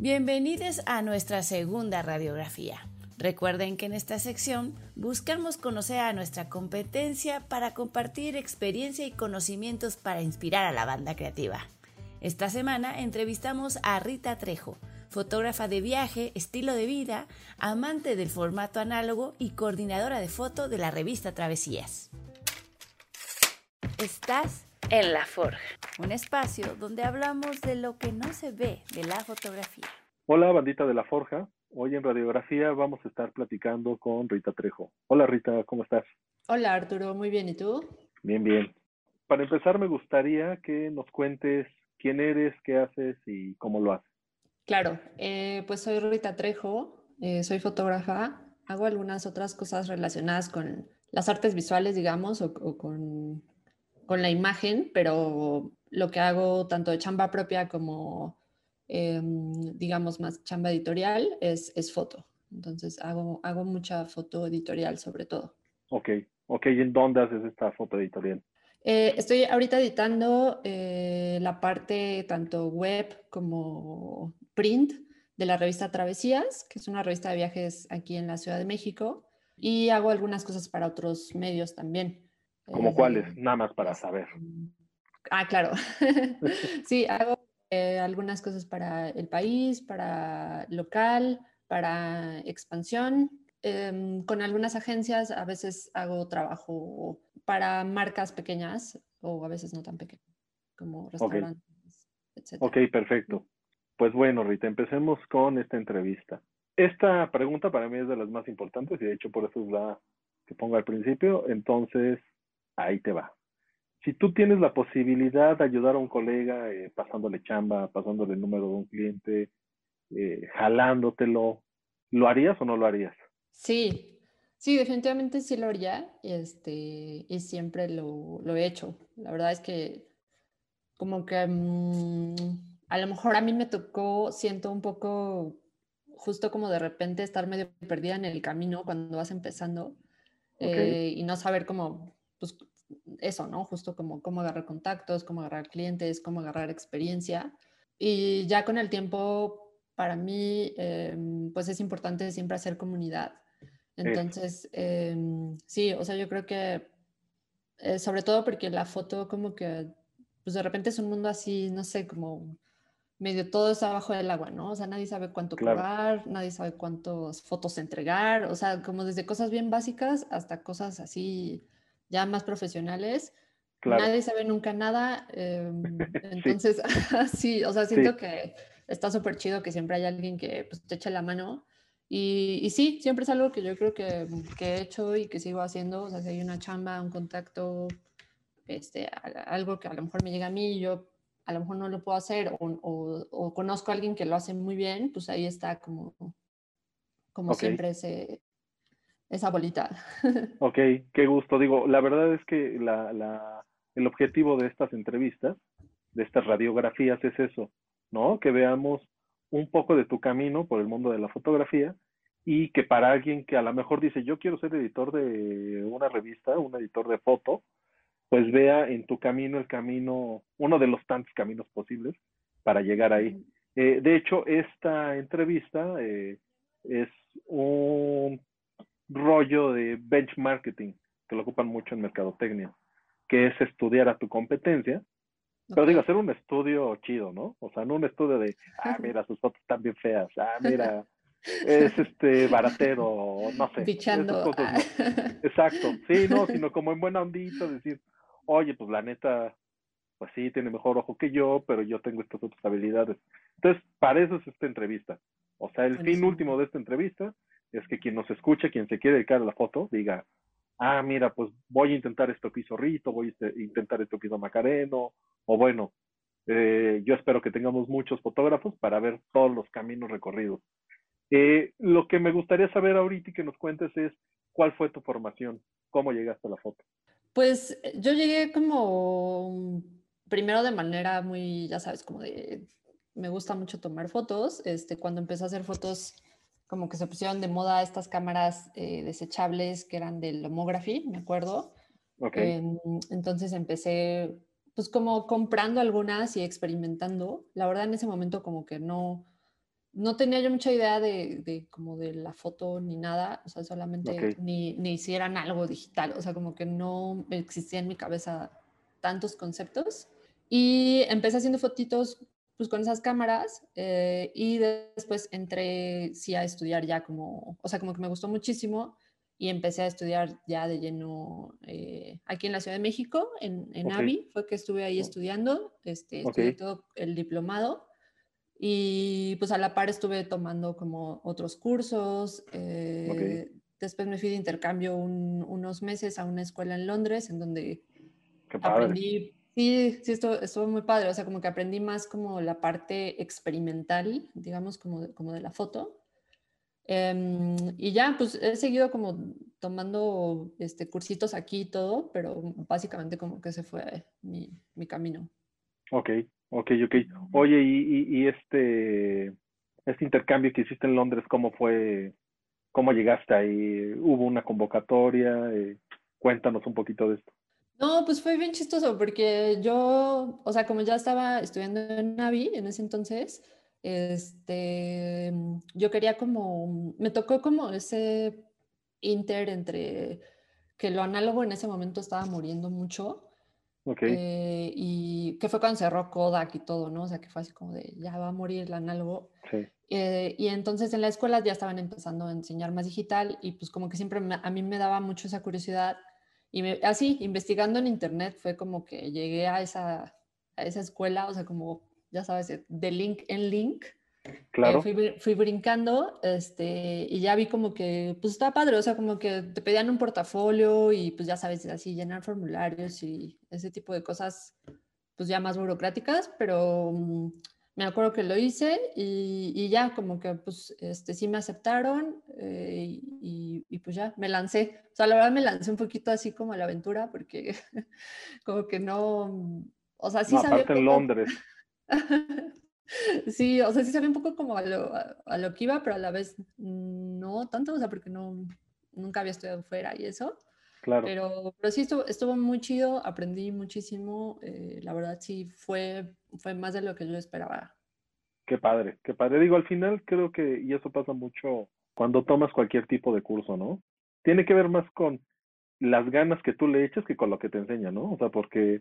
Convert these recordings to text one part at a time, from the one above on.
Bienvenidos a nuestra segunda radiografía. Recuerden que en esta sección buscamos conocer a nuestra competencia para compartir experiencia y conocimientos para inspirar a la banda creativa. Esta semana entrevistamos a Rita Trejo, fotógrafa de viaje, estilo de vida, amante del formato análogo y coordinadora de foto de la revista Travesías. Estás en La Forja, un espacio donde hablamos de lo que no se ve de la fotografía. Hola, bandita de La Forja. Hoy en Radiografía vamos a estar platicando con Rita Trejo. Hola Rita, ¿cómo estás? Hola Arturo, muy bien. ¿Y tú? Bien, bien. Para empezar, me gustaría que nos cuentes quién eres, qué haces y cómo lo haces. Claro, eh, pues soy Rita Trejo, eh, soy fotógrafa, hago algunas otras cosas relacionadas con las artes visuales, digamos, o, con, con, la imagen, pero lo que hago tanto de chamba propia como Em, digamos, más chamba editorial es, es foto. Entonces hago, hago mucha foto editorial sobre todo. Ok, ok. ¿Y en dónde haces esta foto editorial? Eh, estoy ahorita editando eh, la parte tanto web como print de la revista Travesías, que es una revista de viajes aquí en la Ciudad de México, y hago algunas cosas para otros medios también. ¿Como cuáles? Eh, Nada más para saber. Ah, claro. sí, hago eh, algunas cosas para el país, para local, para expansión. Em, con algunas agencias a veces hago trabajo para marcas pequeñas o a veces no tan pequeñas, como restaurantes, etc. Ok, perfecto. Pues bueno, Rita, empecemos con esta entrevista. Esta pregunta para mí es de las más importantes y de hecho por eso es la que pongo al principio. Entonces, ahí te va si tú tienes la posibilidad de ayudar a un colega eh, pasándole chamba, pasándole el número de un cliente, eh, jalándotelo, ¿lo harías o no lo harías? Sí, sí, definitivamente sí lo haría este, y siempre lo, lo he hecho. La verdad es que como que mm, a lo mejor a mí me tocó, siento un poco justo como de repente estar medio perdida en el camino cuando vas empezando eh, y no saber cómo, eso, ¿no? Justo como cómo agarrar contactos, cómo agarrar clientes, cómo agarrar experiencia. Y ya con el tiempo, para mí, em, pues es importante siempre hacer comunidad. Entonces, em, sí, o sea, yo creo que, eh, sobre todo porque la foto como que, pues de repente es un mundo así, no sé, como medio todo está abajo del agua, ¿no? O sea, nadie sabe cuánto cobrar, nadie sabe cuántas fotos entregar, o sea, como desde cosas bien básicas hasta cosas así ya más profesionales. Nadie sabe nunca nada. Em, entonces, sí. o sea, siento que está súper chido que siempre hay alguien que pues, te eche la mano. Y, y, sí, siempre es algo que yo creo que, que, he hecho y que sigo haciendo. O sea, si hay una chamba, un contacto, este, algo que a lo mejor me llega a mí y yo a lo mejor no lo puedo hacer o, o, conozco a alguien que lo hace muy bien, pues ahí está como, como siempre ese, esa bolita. Ok, qué gusto. Digo, la verdad es que la, la, el objetivo de estas entrevistas, de estas radiografías, es eso, ¿no? Que veamos un poco de tu camino por el mundo de la fotografía y que para alguien que a lo mejor dice, yo quiero ser editor de una revista, un editor de foto, pues vea en tu camino el camino, uno de los tantos caminos posibles para llegar ahí. Eh, de hecho, esta entrevista eh, es un rollo de benchmarking, que lo ocupan mucho en mercadotecnia, que es estudiar a tu competencia, pero digo, hacer un estudio chido, ¿no? O sea, no un estudio de, ah, mira, sus fotos están bien feas, ah, mira, es este baratero, no sé. Pichando. Exacto, sí, no, sino como en buena ondita decir, oye, pues la neta, pues sí, tiene mejor ojo que yo, pero yo tengo estas otras habilidades. Entonces, para eso es esta entrevista. O sea, el fin último de esta entrevista es que quien nos escuche, quien se quiere dedicar a la foto, diga, ah, mira, pues voy a intentar esto que hizo Rito, voy a intentar esto que hizo Macareno, o bueno, eh, yo espero que tengamos muchos fotógrafos para ver todos los caminos recorridos. Eh, lo que me gustaría saber ahorita y que nos cuentes es cuál fue tu formación, cómo llegaste a la foto. Pues yo llegué como primero de manera muy, ya sabes, como de, me gusta mucho tomar fotos. Este, cuando empecé a hacer fotos como que se pusieron de moda estas cámaras eh, desechables que eran del Lomography, me acuerdo. Em, entonces empecé pues como comprando algunas y experimentando. La verdad en ese momento como que no, no tenía yo mucha idea de, de, como de la foto ni nada, o sea, solamente ni, ni hicieran algo digital, o sea, como que no existía en mi cabeza tantos conceptos. Y empecé haciendo fotitos pues con esas cámaras eh, y después entré sí a estudiar ya como, o sea, como que me gustó muchísimo y empecé a estudiar ya de lleno eh, aquí en la Ciudad de México, en, en AVI, fue que estuve ahí oh. estudiando, este, estudié todo el diplomado y pues a la par estuve tomando como otros cursos. Eh, después me fui de intercambio unos meses a una escuela en Londres en donde aprendí Sí, sí, esto estuvo muy padre, o sea, como que aprendí más como la parte experimental, digamos, como de, como de la foto. Em, y ya, pues he seguido como tomando este, cursitos aquí y todo, pero básicamente como que se fue mi, mi camino. Ok, ok, ok. Oye, y, y, este, este intercambio que hiciste en Londres, ¿cómo fue? ¿Cómo llegaste ahí? ¿Hubo una convocatoria? Eh, cuéntanos un poquito de esto. No, pues fue bien chistoso porque yo, o sea, como ya estaba estudiando en Navi en ese entonces, este, yo quería como, me tocó como ese inter entre que lo análogo en ese momento estaba muriendo mucho. Okay. Eh, y que fue cuando cerró Kodak y todo, ¿no? O sea, que fue así como de, ya va a morir el análogo. Sí. Eh, y entonces en la escuela ya estaban empezando a enseñar más digital y pues como que siempre a mí me daba mucho esa curiosidad y así, investigando en internet, fue como que llegué a esa, a esa escuela, o sea, como, ya sabes, de link en link. Eh, claro. fui, fui, brincando este, y ya vi como que, pues estaba padre, o sea, como que te pedían un portafolio y pues ya sabes, así llenar formularios y ese tipo de cosas, pues ya más burocráticas, pero mm, me acuerdo que lo hice y, y, ya como que pues este, sí me aceptaron eh, y, y, pues ya me lancé. O sea, la verdad me lancé un poquito así como a la aventura porque como que no, o sea, sí no, sabía... Aparte en Londres. sí, o sea, sí sabía un poco como a lo, a, lo, que iba, pero a la vez no tanto, o sea, porque no, nunca había estudiado fuera y eso. Claro. Pero, pero sí estuvo, estuvo muy chido, aprendí muchísimo, eh, la verdad sí fue, fue más de lo que yo esperaba. Qué padre, qué padre. Digo, al final creo que, y eso pasa mucho cuando tomas cualquier tipo de curso, ¿no? Tiene que ver más con las ganas que tú le echas que con lo que te enseña, ¿no? O sea, porque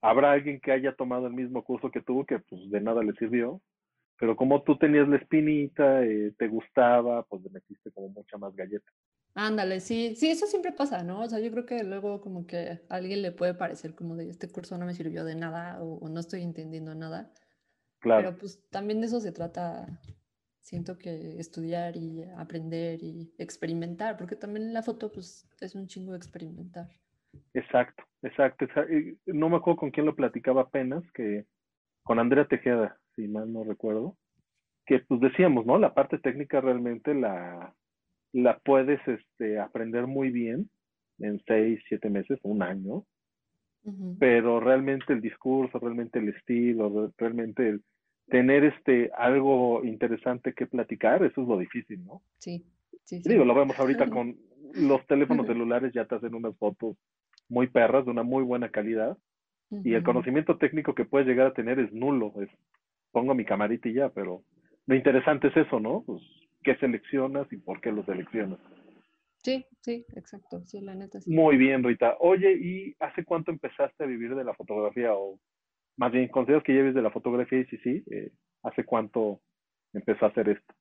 habrá alguien que haya tomado el mismo curso que tú que pues de nada le sirvió, pero como tú tenías la espinita, eh, te gustaba, pues le metiste como mucha más galleta. Ándale, sí, sí, eso siempre pasa, ¿no? O sea, yo creo que luego como que a alguien le puede parecer como de este curso no me sirvió de nada o, no estoy entendiendo nada. Claro. Pero pues también de eso se trata, siento que estudiar y aprender y experimentar, porque también la foto pues es un chingo experimentar. Exacto, exacto. No me acuerdo con quién lo platicaba apenas, que con Andrea Tejeda, si mal no recuerdo, que pues decíamos, ¿no? La parte técnica realmente la, la puedes este, aprender muy bien en seis, siete meses, un año, pero realmente el discurso, realmente el estilo, realmente el tener este algo interesante que platicar, eso es lo difícil, ¿no? Sí, sí, Digo, lo vemos ahorita con los teléfonos celulares, ya te hacen unas fotos muy perras, de una muy buena calidad, y el conocimiento técnico que puedes llegar a tener es nulo, es pongo mi camarita y ya, pero lo interesante es eso, ¿no? Pues qué seleccionas y por qué lo seleccionas. Sí, sí, exacto, sí, la neta sí. Muy bien, Rita. Oye, ¿y hace cuánto empezaste a vivir de la fotografía? O más bien, ¿consideras que lleves de la fotografía y sí, sí? Eh, ¿Hace cuánto empezó a hacer esto?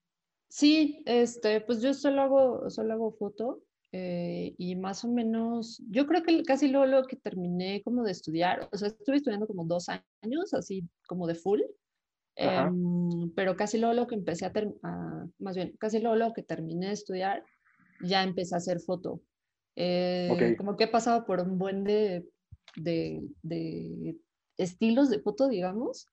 Sí, este, pues yo solo hago, solo hago foto eh, y más o menos, yo creo que casi luego, lo que terminé como de estudiar, o sea, estuve estudiando como dos años, así como de full, Em, pero casi luego lo que empecé a, más bien, casi luego lo que terminé de estudiar, ya empecé a hacer foto. Eh, como que he pasado por un buen de, de, de estilos de foto, digamos.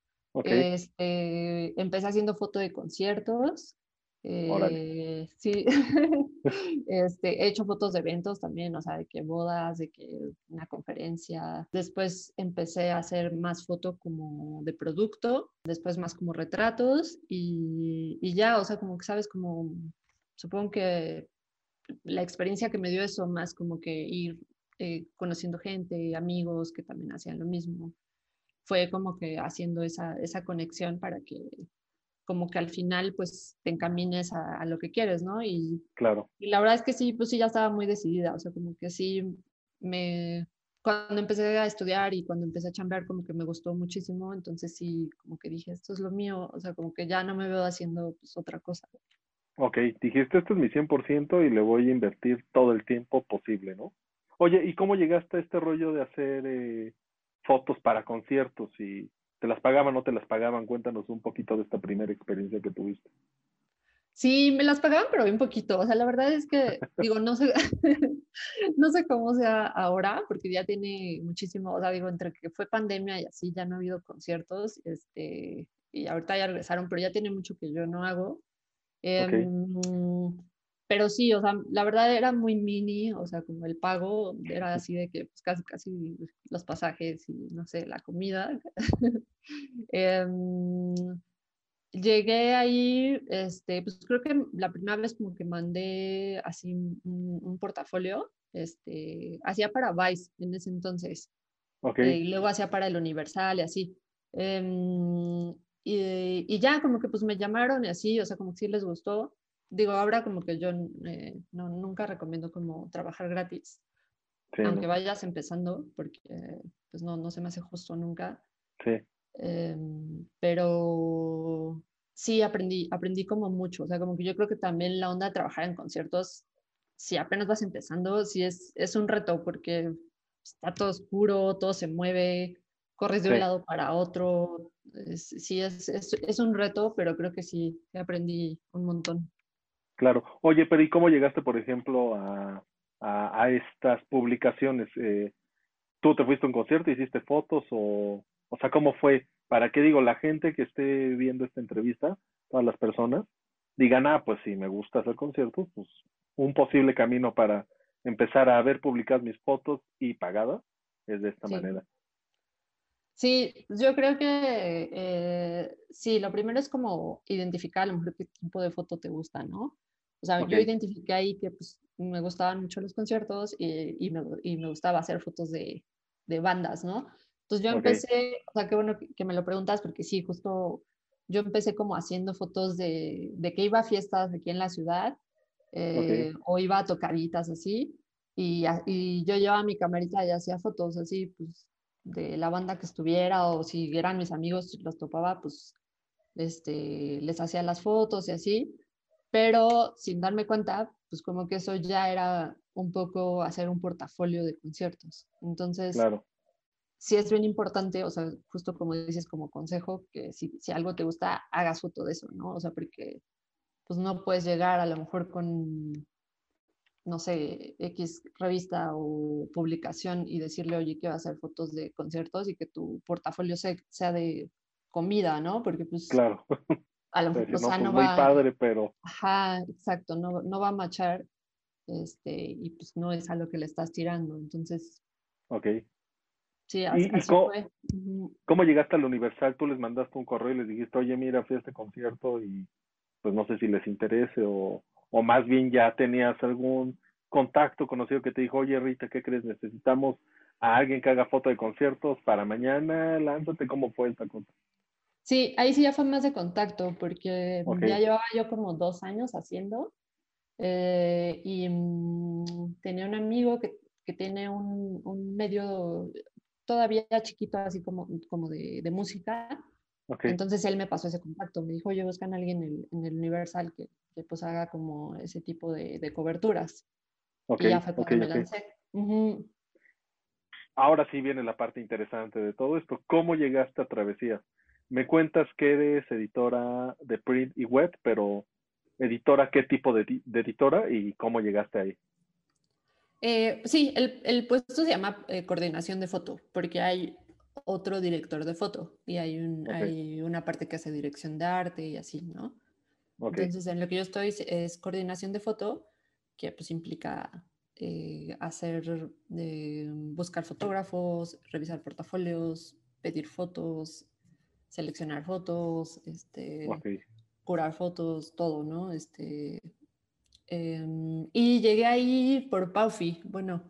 Este, empecé haciendo foto de conciertos, eh, sí, este, he hecho fotos de eventos también, o sea, de que bodas, de que una conferencia. Después empecé a hacer más foto como de producto, después más como retratos y, y ya, o sea, como que sabes, como supongo que la experiencia que me dio eso más como que ir eh, conociendo gente, amigos que también hacían lo mismo, fue como que haciendo esa, esa conexión para que como que al final pues te encamines a, lo que quieres, ¿no? Y, claro. y la verdad es que sí, pues sí, ya estaba muy decidida, o sea, como que sí me, cuando empecé a estudiar y cuando empecé a chambear, como que me gustó muchísimo, entonces sí, como que dije, esto es lo mío, o sea, como que ya no me veo haciendo pues otra cosa. Ok, dijiste, esto es mi 100% y le voy a invertir todo el tiempo posible, ¿no? Oye, ¿y cómo llegaste a este rollo de hacer eh, fotos para conciertos? ¿Y te las pagaban o no te las pagaban? Cuéntanos un poquito de esta primera experiencia que tuviste. Sí, me las pagaban, pero bien poquito. O sea, la verdad es que, digo, no sé, no sé cómo sea ahora, porque ya tiene muchísimo, o sea, digo, entre que fue pandemia y así, ya no ha habido conciertos, este, y ahorita ya regresaron, pero ya tiene mucho que yo no hago. Em, pero sí, o sea, la verdad era muy mini, o sea, como el pago era así de que pues, casi, casi los pasajes y no sé, la comida. Em, llegué ahí, este, pues creo que la primera vez como que mandé así un, portafolio, este, hacía para Vice en ese entonces. Okay. y luego hacía para el Universal y así. Em, y, y, ya como que pues me llamaron y así, o sea, como que sí les gustó. Digo, ahora como que yo eh, no, nunca recomiendo como trabajar gratis, aunque vayas empezando, porque pues no, no se me hace justo nunca. Sí. Em, pero sí aprendí, aprendí como mucho, o sea, como que yo creo que también la onda de trabajar en conciertos, si apenas vas empezando, sí es, es un reto porque está todo oscuro, todo se mueve, corres de un lado para otro. sí, es, es, un reto, pero creo que sí, aprendí un montón. Claro. Oye, pero ¿y cómo llegaste, por ejemplo, a, a, estas publicaciones? Eh, ¿Tú te fuiste a un concierto, hiciste fotos o, o sea, cómo fue? Para qué digo, la gente que esté viendo esta entrevista, todas las personas, digan, ah, pues si me gusta hacer conciertos, pues un posible camino para empezar a ver publicadas mis fotos y pagadas es de esta manera. Sí, yo creo que eh, sí, lo primero es como identificar a lo mejor qué tipo de foto te gusta, ¿no? O sea, yo identifiqué ahí que pues, me gustaban mucho los conciertos y, y, me, y me, gustaba hacer fotos de, de, bandas, ¿no? Entonces yo empecé, o sea, qué bueno que, me lo preguntas porque sí, justo yo empecé como haciendo fotos de, de que iba a fiestas aquí en la ciudad eh, o iba a tocaditas así y, y yo llevaba mi camarita y hacía fotos así, pues de la banda que estuviera o si eran mis amigos los topaba, pues este, les hacía las fotos y así, pero sin darme cuenta, pues como que eso ya era un poco hacer un portafolio de conciertos. Entonces, claro. sí es bien importante, o sea, justo como dices como consejo, que si, si algo te gusta, hagas foto de eso, ¿no? O sea, porque pues no puedes llegar a lo mejor con no sé, X revista o publicación y decirle, oye, que va a hacer fotos de conciertos y que tu portafolio sea, de comida, ¿no? Porque pues... Claro. A lo mejor, o sea, no, pues, va... Muy padre, pero... Ajá, exacto, no, no va a machar este, y pues no es a lo que le estás tirando, entonces... Ok. Sí, así, cómo, fue. ¿Cómo llegaste al Universal? Tú les mandaste un correo y les dijiste, oye, mira, fui a este concierto y pues no sé si les interese o o más bien ya tenías algún contacto conocido que te dijo, oye Rita, ¿qué crees? Necesitamos a alguien que haga foto de conciertos para mañana, lánzate, ¿cómo fue esta cosa? Sí, ahí sí ya fue más de contacto, porque ya llevaba yo como dos años haciendo, eh, y mm, tenía un amigo que, que tiene un, un, medio todavía chiquito, así como, como de, de música, entonces él me pasó ese contacto, me dijo, oye, buscan a alguien en, en el Universal que, que, pues haga como ese tipo de, de coberturas. Okay, y ya fue cuando me lancé. Ahora sí viene la parte interesante de todo esto. ¿Cómo llegaste a Travesía? Me cuentas que eres editora de print y web, pero editora, ¿qué tipo de, de editora y cómo llegaste ahí? Eh, sí, el, el, puesto se llama eh, coordinación de foto, porque hay otro director de foto y hay, un, hay una parte que hace dirección de arte y así, ¿no? Entonces, en lo que yo estoy es coordinación de foto, que pues implica eh, hacer, eh, buscar fotógrafos, revisar portafolios, pedir fotos, seleccionar fotos, este, curar fotos, todo, ¿no? Este, em, y llegué ahí por Paufi, bueno,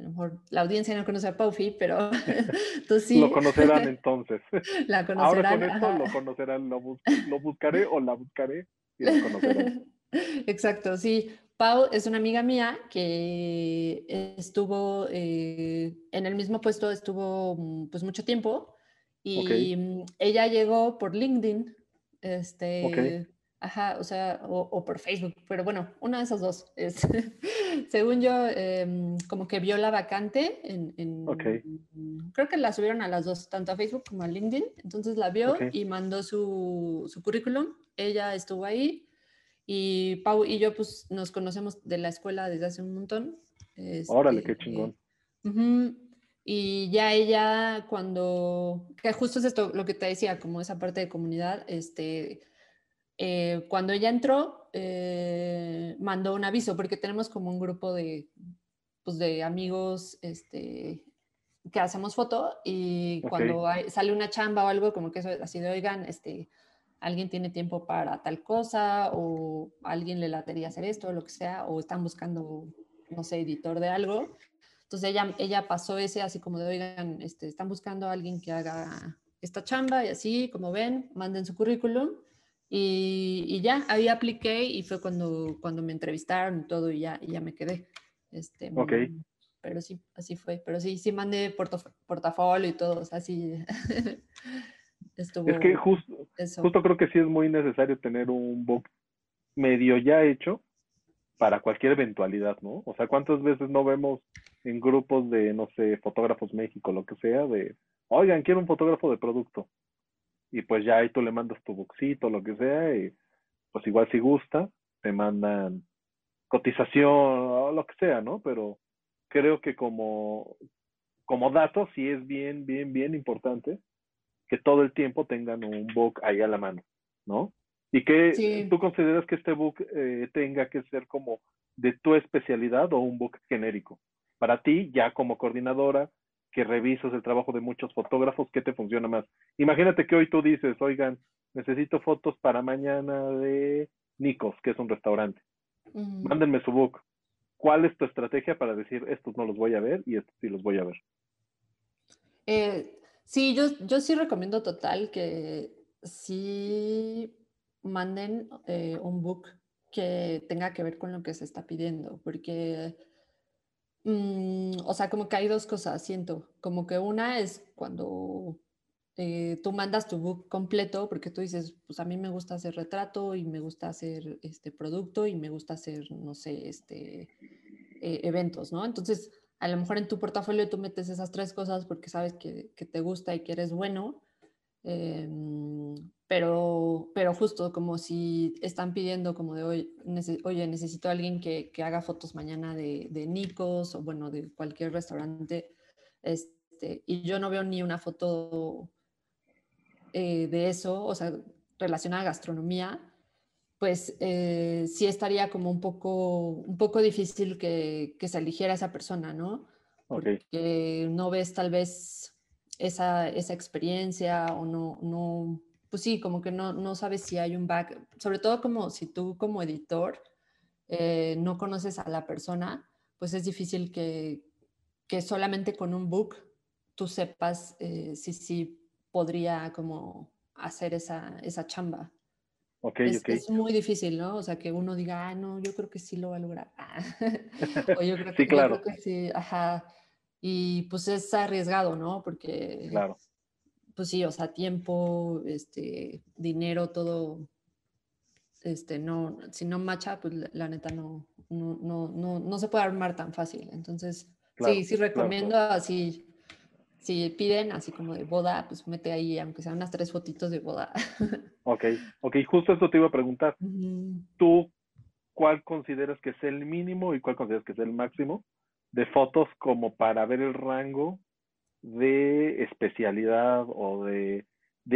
a lo mejor la audiencia no conoce a Paufi, pero tú sí. Lo conocerán entonces. La conocerán. Ahora con esto lo conocerán, lo, lo buscaré o la buscaré y lo conocerán. Exacto, sí. Pau es una amiga mía que estuvo eh, en el mismo puesto, estuvo mm, pues mucho tiempo y mm, ella llegó por LinkedIn, este, ajá, o sea, o, por Facebook, pero bueno, una de esas dos. Es, según yo, em, como que vio la vacante en, creo que la subieron a las dos, tanto a Facebook como a LinkedIn, entonces la vio y mandó su, su currículum, ella estuvo ahí y Pau y yo pues nos conocemos de la escuela desde hace un montón. Órale, qué este, chingón. Y ya ella cuando, que justo es esto lo que te decía, como esa parte de comunidad, este, eh, cuando ella entró, eh, mandó un aviso, porque tenemos como un grupo de, pues de amigos este, que hacemos foto y cuando sale una chamba o algo, como que eso así de, oigan, este, alguien tiene tiempo para tal cosa o alguien le latería hacer esto o lo que sea, o están buscando, no sé, editor de algo. Entonces ella, ella pasó ese así como de, oigan, este, están buscando a alguien que haga esta chamba y así, como ven, manden su currículum. Y, y ya, ahí apliqué y fue cuando, cuando me entrevistaron y todo y ya, y ya me quedé. Este, ok. Pero sí, así fue. Pero sí, sí mandé portafolio y todo, o sea, sí. es que justo, justo creo que sí es muy necesario tener un book medio ya hecho para cualquier eventualidad, ¿no? O sea, ¿cuántas veces no vemos en grupos de, no sé, fotógrafos México, lo que sea, de, oigan, quiero un fotógrafo de producto? Y pues ya ahí tú le mandas tu boxito, lo que sea, y pues igual si gusta, te mandan cotización o lo que sea, ¿no? Pero creo que como, como dato sí es bien, bien, bien importante que todo el tiempo tengan un book ahí a la mano, ¿no? Y que tú consideras que este book eh, tenga que ser como de tu especialidad o un book genérico. Para ti, ya como coordinadora, que revisas el trabajo de muchos fotógrafos, ¿qué te funciona más? Imagínate que hoy tú dices, oigan, necesito fotos para mañana de Nikos, que es un restaurante. Mándenme su book. ¿Cuál es tu estrategia para decir, estos no los voy a ver y estos sí los voy a ver? Eh, Sí, yo, yo sí recomiendo total que sí manden eh, un book que tenga que ver con lo que se está pidiendo, porque, mm, o sea, como que hay dos cosas, siento, como que una es cuando eh, tú mandas tu book completo, porque tú dices, pues a mí me gusta hacer retrato y me gusta hacer este producto y me gusta hacer, no sé, este, eh, eventos, ¿no? Entonces, a lo mejor en tu portafolio tú metes esas tres cosas porque sabes que, te gusta y que eres bueno, em, pero, pero justo como si están pidiendo como de hoy, oye, necesito a alguien que, haga fotos mañana de, de Nikos o bueno, de cualquier restaurante, este, y yo no veo ni una foto eh, de eso, o sea, relacionada a gastronomía, pues eh, sí estaría como un poco, un poco difícil que, se eligiera esa persona, ¿no? Porque no ves tal vez esa, experiencia o no, no, pues sí, como que no, no sabes si hay un back, sobre todo como si tú como editor eh, no conoces a la persona, pues es difícil que, solamente con un book tú sepas eh, si sí podría como hacer esa, esa chamba es, muy difícil, ¿no? O sea, que uno diga, ah, no, yo creo que sí lo va a lograr. o yo creo, sí, claro. que sí, ajá. Y pues es arriesgado, ¿no? Porque, claro. Pues sí, o sea, tiempo, este, dinero, todo, este, no, si no macha, pues la, neta no, no, no, no, no, se puede armar tan fácil. Entonces, sí, sí recomiendo así si piden así como de boda, pues mete ahí, aunque sean unas tres fotitos de boda. Ok, ok, justo esto te iba a preguntar. ¿Tú cuál consideras que es el mínimo y cuál consideras que es el máximo de fotos como para ver el rango de especialidad o de,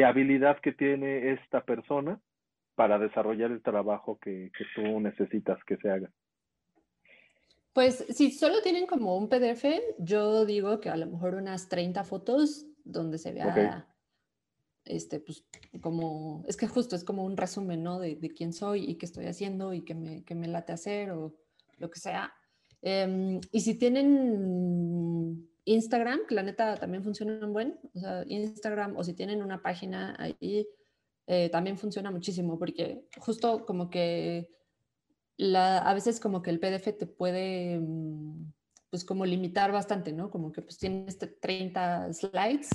habilidad que tiene esta persona para desarrollar el trabajo que tú necesitas que se haga? Pues si solo tienen como un PDF, yo digo que a lo mejor unas 30 fotos donde se vea, este, pues como, es que justo es como un resumen, ¿no? De, quién soy y qué estoy haciendo y qué me, qué me late hacer o lo que sea. Em, y si tienen Instagram, que la neta también funciona buen, o sea, Instagram, o si tienen una página ahí, eh, también funciona muchísimo, porque justo como que la, a veces como que el PDF te puede, mm, pues como limitar bastante, ¿no? Como que pues tienes 30 slides,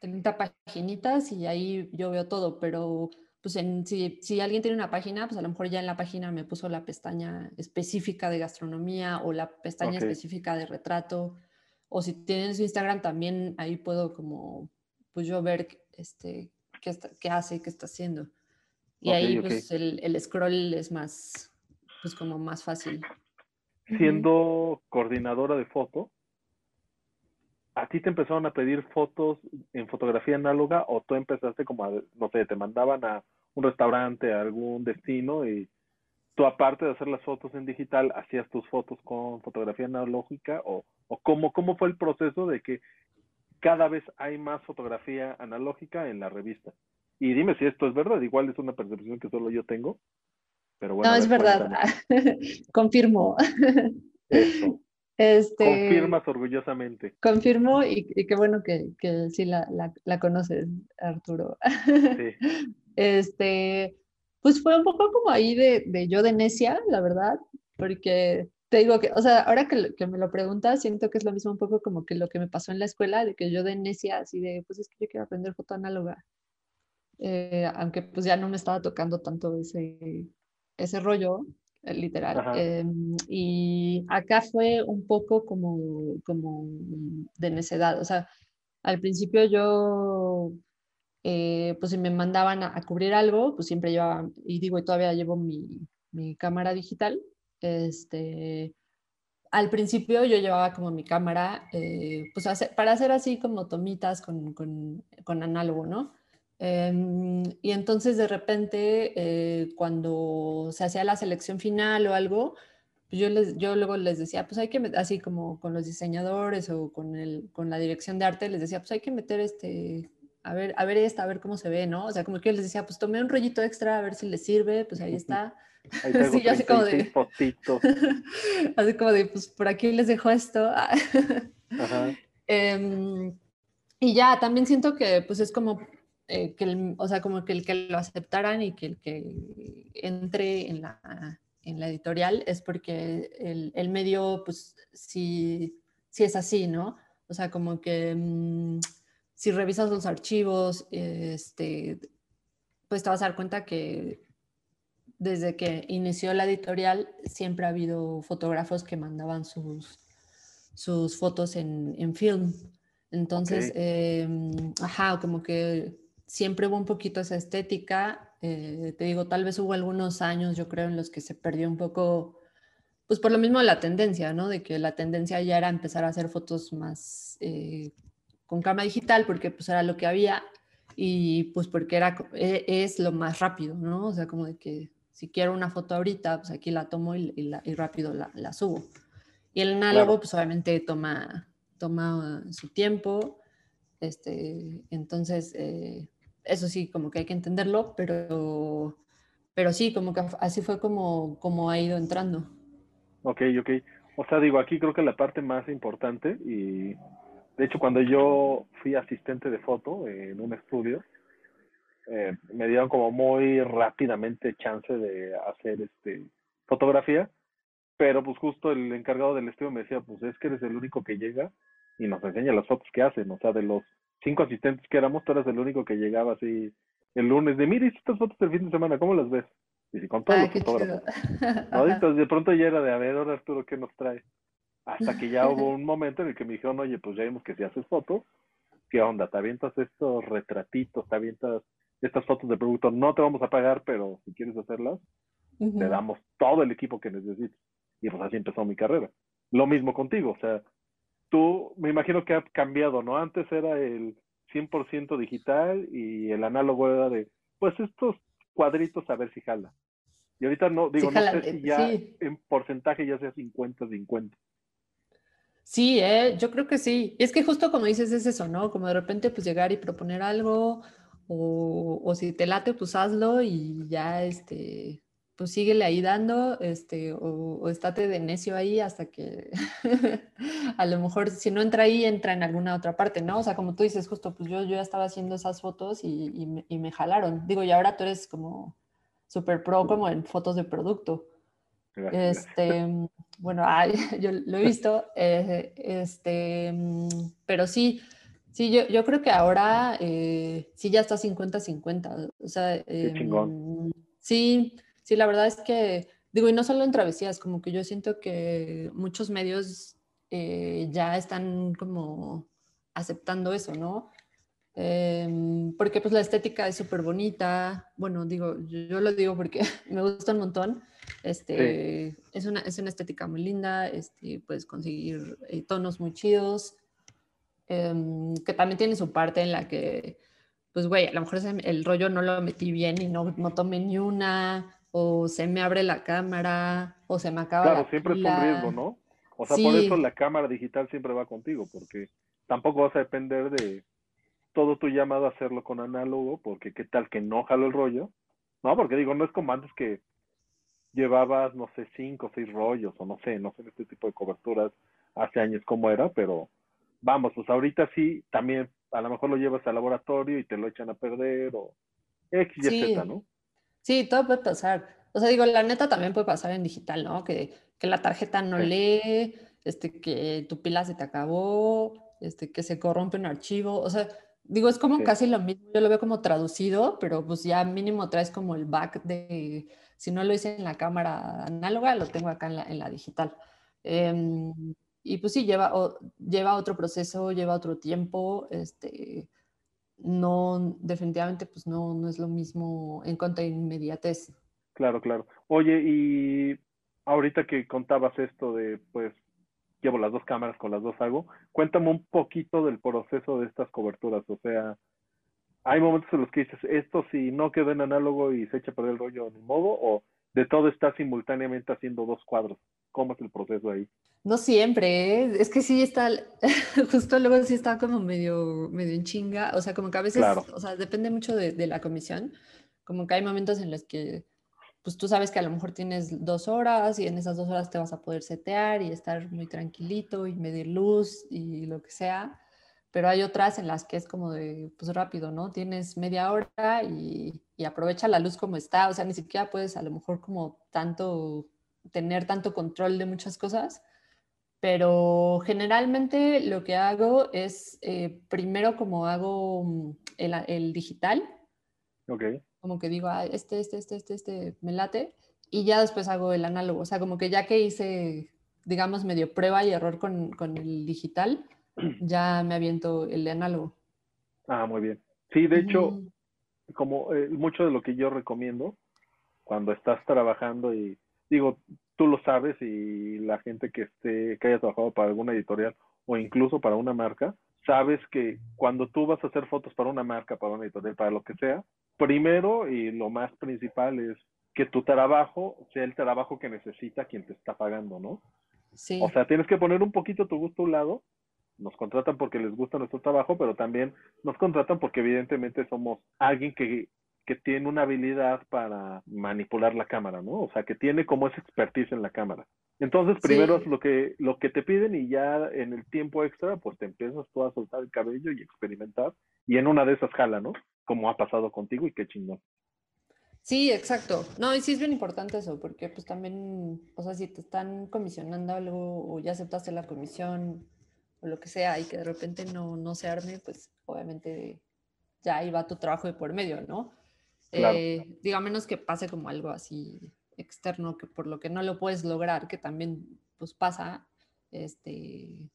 30 paginitas y ahí yo veo todo, pero pues en, si, si, alguien tiene una página, pues a lo mejor ya en la página me puso la pestaña específica de gastronomía o la pestaña específica de retrato, o si tienen su Instagram también ahí puedo como, pues yo ver este, qué, está, qué hace, qué está haciendo. Y ahí pues el, el, scroll es más, pues como más fácil. Siendo coordinadora de foto, ¿a ti te empezaron a pedir fotos en fotografía análoga o tú empezaste como a, no sé, te mandaban a un restaurante, a algún destino y tú aparte de hacer las fotos en digital, hacías tus fotos con fotografía analógica o, o cómo, cómo fue el proceso de que cada vez hay más fotografía analógica en la revista? Y dime si esto es verdad, igual es una percepción que solo yo tengo, pero bueno. No, es verdad, confirmo. Eso. Este, Confirmas orgullosamente. Confirmo y, qué bueno que, que sí la, la, conoces, Arturo. Sí. Este, pues fue un poco como ahí de, de, yo de necia, la verdad, porque te digo que, o sea, ahora que, que, me lo preguntas, siento que es lo mismo un poco como que lo que me pasó en la escuela, de que yo de necia, así de, pues es que yo quiero aprender foto análoga. Eh, aunque pues ya no me estaba tocando tanto ese, ese rollo, eh, literal. Em, y acá fue un poco como, como de necedad, o sea, al principio yo, eh, pues si me mandaban a, cubrir algo, pues siempre llevaba, y digo, y todavía llevo mi, mi cámara digital, este, al principio yo llevaba como mi cámara, eh, pues para hacer así como tomitas con, con, con análogo, ¿no? Em, y entonces de repente, eh, cuando se hacía la selección final o algo, pues yo, les, yo luego les decía, pues hay que, así como con los diseñadores o con, el, con la dirección de arte, les decía, pues hay que meter este, a ver, a ver esta, a ver cómo se ve, ¿no? O sea, como que yo les decía, pues tomé un rollito extra a ver si les sirve, pues ahí está. Ahí sí, así como de, así como de, pues por aquí les dejo esto. Ajá. Em, y ya, también siento que pues es como eh, que o sea, como que el que lo aceptaran y que el que entre en la, en la editorial es porque el, el medio, pues sí, sí, es así, ¿no? O sea, como que mm, si revisas los archivos, este, pues te vas a dar cuenta que desde que inició la editorial siempre ha habido fotógrafos que mandaban sus, sus fotos en, en film. Entonces, em, ajá, como que siempre hubo un poquito esa estética. Eh, te digo, tal vez hubo algunos años, yo creo, en los que se perdió un poco, pues por lo mismo la tendencia, ¿no? De que la tendencia ya era empezar a hacer fotos más eh, con cámara digital, porque pues era lo que había y pues porque era, e, es lo más rápido, ¿no? O sea, como de que si quiero una foto ahorita, pues aquí la tomo y, y, rápido la, la, subo. Y el análogo, pues obviamente toma, toma su tiempo. Este, entonces, eh, eso sí, como que hay que entenderlo, pero, pero sí, como que así fue como, como ha ido entrando. Ok, ok. O sea, digo, aquí creo que la parte más importante, y de hecho cuando yo fui asistente de foto en un estudio, eh, me dieron como muy rápidamente chance de hacer este fotografía, pero pues justo el encargado del estudio me decía, pues es que eres el único que llega y nos enseña las fotos que hacen, o sea, de los cinco asistentes que éramos, tú eras el único que llegaba así el lunes de, mire, estas fotos del fin de semana, ¿cómo las ves? Y si con todos los fotógrafos. Entonces de pronto ya era de, a ver, ahora Arturo, ¿qué nos trae? Hasta que ya hubo un momento en el que me dijeron, oye, pues ya vimos que si haces fotos, ¿qué onda? ¿Te avientas estos retratitos? ¿Te avientas estas fotos de producto? No te vamos a pagar, pero si quieres hacerlas, te damos todo el equipo que necesites. Y pues así empezó mi carrera. Lo mismo contigo, o sea, tú, me imagino que ha cambiado, ¿no? Antes era el 100% digital y el análogo era de, pues estos cuadritos a ver si jala. Y ahorita no, digo, no sé si ya en porcentaje ya sea 50-50. Sí, eh, yo creo que sí. Es que justo como dices es eso, ¿no? Como de repente pues llegar y proponer algo o, o si te late pues hazlo y ya este, pues síguele ahí dando, este, o, estate de necio ahí hasta que a lo mejor si no entra ahí, entra en alguna otra parte, ¿no? O sea, como tú dices, justo, pues yo, yo ya estaba haciendo esas fotos y, me, y me, jalaron. Digo, y ahora tú eres como súper pro como en fotos de producto. Este, bueno, yo lo he visto, eh, este, pero sí, sí, yo, yo creo que ahora eh, sí ya está 50-50. O sea, em, sí, sí, la verdad es que, digo, y no solo en travesías, como que yo siento que muchos medios eh, ya están como aceptando eso, ¿no? Em, porque pues la estética es súper bonita, bueno, digo, yo, lo digo porque me gusta un montón, este, es, una, es una estética muy linda, este, puedes conseguir eh, tonos muy chidos, em, que también tiene su parte en la que, pues güey, a lo mejor el rollo no lo metí bien y no, no tomé ni una, o se me abre la cámara, o se me acaba Claro, siempre es un riesgo, ¿no? O sea, por eso la cámara digital siempre va contigo, porque tampoco vas a depender de todo tu llamado a hacerlo con análogo, porque qué tal que no jalo el rollo, ¿no? Porque digo, no es como antes que llevabas, no sé, cinco o seis rollos, o no sé, no sé este tipo de coberturas hace años cómo era, pero vamos, pues ahorita sí, también a lo mejor lo llevas al laboratorio y te lo echan a perder, o X y Z, ¿no? Sí, todo puede pasar. O sea, digo, la neta también puede pasar en digital, ¿no? Que, que la tarjeta no lee, este, que tu pila se te acabó, este, que se corrompe un archivo, o sea, Digo, es como casi lo mismo, yo lo veo como traducido, pero pues ya mínimo traes como el back de, si no lo hice en la cámara análoga, lo tengo acá en la, en la digital. Em, y pues sí, lleva, lleva otro proceso, lleva otro tiempo, este, no, definitivamente pues no, no es lo mismo en cuanto a inmediatez. Claro, claro. Oye, y ahorita que contabas esto de pues llevo las dos cámaras, con las dos hago. Cuéntame un poquito del proceso de estas coberturas, o sea, hay momentos en los que dices, esto si no queda en análogo y se echa por el rollo ni modo, o de todo está simultáneamente haciendo dos cuadros. ¿Cómo es el proceso ahí? No siempre, ¿eh? es que sí está, justo luego sí está como medio, medio en chinga, o sea, como que a veces, o sea, depende mucho de, de la comisión, como que hay momentos en los que pues tú sabes que a lo mejor tienes dos horas y en esas dos horas te vas a poder setear y estar muy tranquilito y medir luz y lo que sea, pero hay otras en las que es como de, pues rápido, ¿no? Tienes media hora y, y aprovecha la luz como está, o sea, ni siquiera puedes a lo mejor como tanto, tener tanto control de muchas cosas, pero generalmente lo que hago es, eh, primero como hago mm, el, el digital, okay como que digo, ah, este, este, este, este, este, me late, y ya después hago el análogo. O sea, como que ya que hice, digamos, medio prueba y error con, con el digital, ya me aviento el análogo. Ah, muy bien. Sí, de hecho, como eh, mucho de lo que yo recomiendo cuando estás trabajando y digo, tú lo sabes y la gente que esté, que haya trabajado para alguna editorial o incluso para una marca, sabes que cuando tú vas a hacer fotos para una marca, para una editorial, para lo que sea, primero y lo más principal es que tu trabajo sea el trabajo que necesita quien te está pagando, ¿no? Sí. O sea, tienes que poner un poquito tu gusto a un lado. Nos contratan porque les gusta nuestro trabajo, pero también nos contratan porque evidentemente somos alguien que, que tiene una habilidad para manipular la cámara, ¿no? O sea, que tiene como esa expertise en la cámara. Entonces, primero es lo que, lo que te piden y ya en el tiempo extra, pues te empiezas tú a soltar el cabello y experimentar. Y en una de esas jala, ¿no? Como ha pasado contigo y qué chingón. Sí, exacto. No, y sí es bien importante eso, porque pues también, o sea, si te están comisionando algo o ya aceptaste la comisión o lo que sea y que de repente no, no se arme, pues obviamente ya ahí va tu trabajo de por medio, ¿no? Claro. Eh, digo, a menos que pase como algo así externo que por lo que no lo puedes lograr, que también pues pasa, este,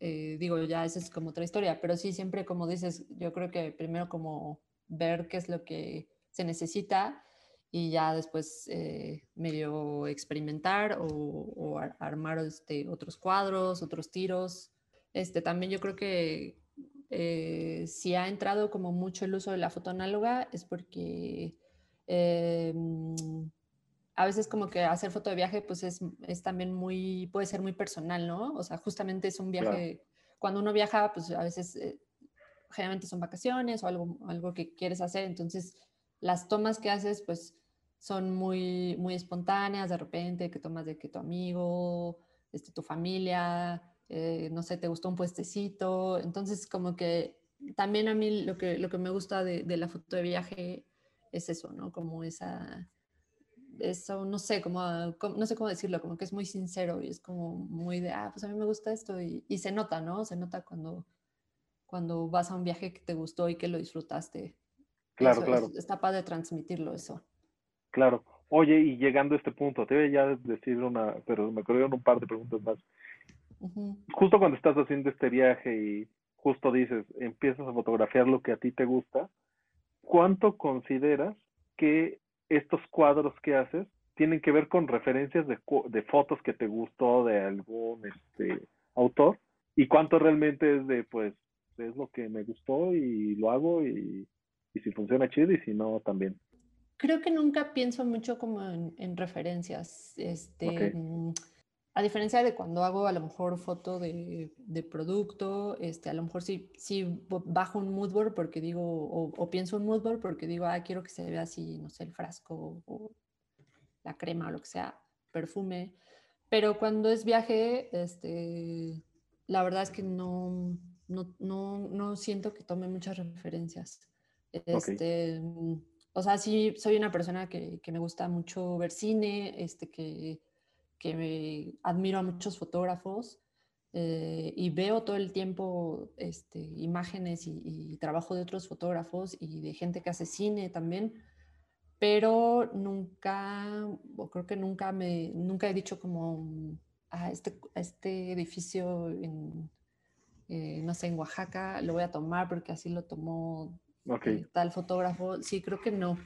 eh, digo, ya esa es como otra historia, pero sí, siempre como dices, yo creo que primero como ver qué es lo que se necesita y ya después eh, medio experimentar o, armar este, otros cuadros, otros tiros. Este, también yo creo que eh, si ha entrado como mucho el uso de la foto análoga es porque a veces como que hacer foto de viaje pues es, es, también muy, puede ser muy personal, ¿no? O sea, justamente es un viaje, cuando uno viaja pues a veces eh, generalmente son vacaciones o algo, algo que quieres hacer, entonces las tomas que haces pues son muy, muy espontáneas de repente, que tomas de que tu amigo, este, tu familia, eh, no sé, te gustó un puestecito. Entonces, como que también a mí lo que, lo que me gusta de, de la foto de viaje es eso, ¿no? Como esa, eso, no sé, como, no sé cómo decirlo, como que es muy sincero y es como muy de, ah, pues a mí me gusta esto y, y se nota, ¿no? Se nota cuando, cuando vas a un viaje que te gustó y que lo disfrutaste. Claro, claro. Es, está padre transmitirlo eso. Claro. Oye, y llegando a este punto, te voy a decir una, pero me ocurrieron un par de preguntas más. Justo cuando estás haciendo este viaje y justo dices, empiezas a fotografiar lo que a ti te gusta, ¿cuánto consideras que estos cuadros que haces tienen que ver con referencias de, de fotos que te gustó de algún este, autor? ¿Y cuánto realmente es de, pues, es lo que me gustó y lo hago y, y si funciona chido y si no, también? Creo que nunca pienso mucho como en, referencias. Este, mm, A diferencia de cuando hago a lo mejor foto de, de, producto, este, a lo mejor sí, sí bajo un moodboard porque digo, o, o, pienso un moodboard porque digo, ah, quiero que se vea así, no sé, el frasco o la crema o lo que sea, perfume. Pero cuando es viaje, este, la verdad es que no, no, no, no siento que tome muchas referencias. Este, okay o sea, sí soy una persona que, que me gusta mucho ver cine, este, que, que me admiro a muchos fotógrafos eh, y veo todo el tiempo este, imágenes y, y, trabajo de otros fotógrafos y de gente que hace cine también, pero nunca, o creo que nunca me, nunca he dicho como, a ah, este, este edificio en, eh, no sé, en Oaxaca, lo voy a tomar porque así lo tomó Okay. tal fotógrafo, sí, creo que no.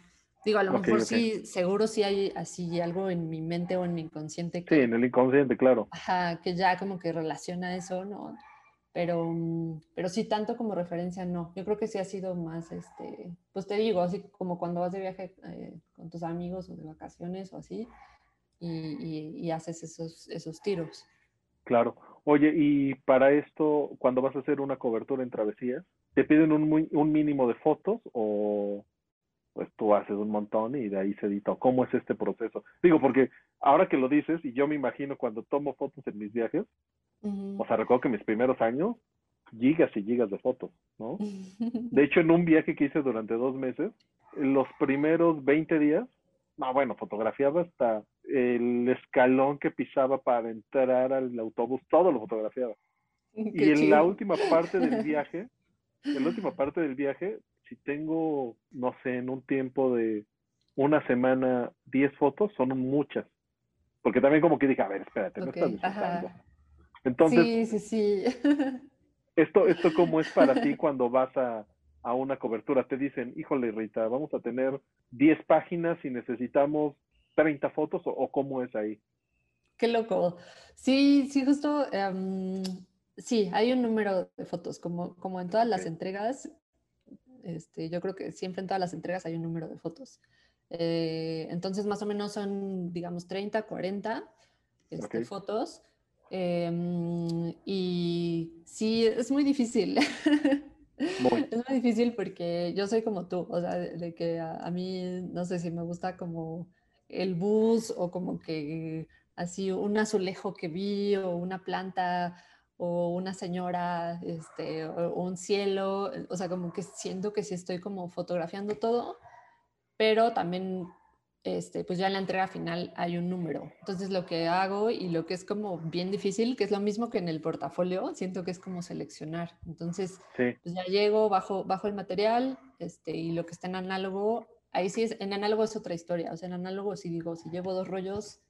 Digo, a lo mejor sí, seguro sí hay así algo en mi mente o en mi inconsciente. Que, sí, en el inconsciente, claro. Ajá, que ya como que relaciona eso, ¿no? Pero, mm, pero sí, tanto como referencia, no. Yo creo que sí ha sido más, este, pues te digo, así como cuando vas de viaje eh, con tus amigos o de vacaciones o así, y, y, y haces esos, esos tiros. Claro. Oye, y para esto, cuando vas a hacer una cobertura en travesías, ¿te piden un, muy, un mínimo de fotos o pues tú haces un montón y de ahí se edita? ¿Cómo es este proceso? Digo, porque ahora que lo dices, y yo me imagino cuando tomo fotos en mis viajes, o sea, recuerdo que mis primeros años, gigas y gigas de fotos, ¿no? De hecho, en un viaje que hice durante dos meses, los primeros 20 días, no, bueno, fotografiaba hasta el escalón que pisaba para entrar al autobús, todo lo fotografiaba. y en la última parte del viaje, en la última parte del viaje, si tengo, no sé, en un tiempo de una semana 10 fotos, son muchas. Porque también como que dije, a ver, espérate, no estás disfrutando. Entonces, sí, sí, sí. esto, esto cómo es para ti cuando vas a, a una cobertura. Te dicen, híjole, Rita, vamos a tener 10 páginas y necesitamos 30 fotos o, cómo es ahí? Qué loco. Sí, sí, justo. Um, sí, hay un número de fotos, como, como en todas las entregas. Este, yo creo que siempre en todas las entregas hay un número de fotos. Eh, entonces, más o menos son, digamos, 30, 40 este, fotos. Eh, y sí, es muy difícil. Muy. Es muy difícil porque yo soy como tú, o sea, de, de que a, a, mí, no sé si me gusta como el bus o como que así un azulejo que vi o una planta o una señora este, o un cielo, o sea, como que siento que sí estoy como fotografiando todo, pero también este, pues ya en la entrega final hay un número. Entonces lo que hago y lo que es como bien difícil, que es lo mismo que en el portafolio, siento que es como seleccionar. Entonces sí. pues ya llego, bajo, bajo el material este, y lo que está en análogo ahí sí, es, en análogo es otra historia. O sea, en análogo si digo, si llevo dos rollos,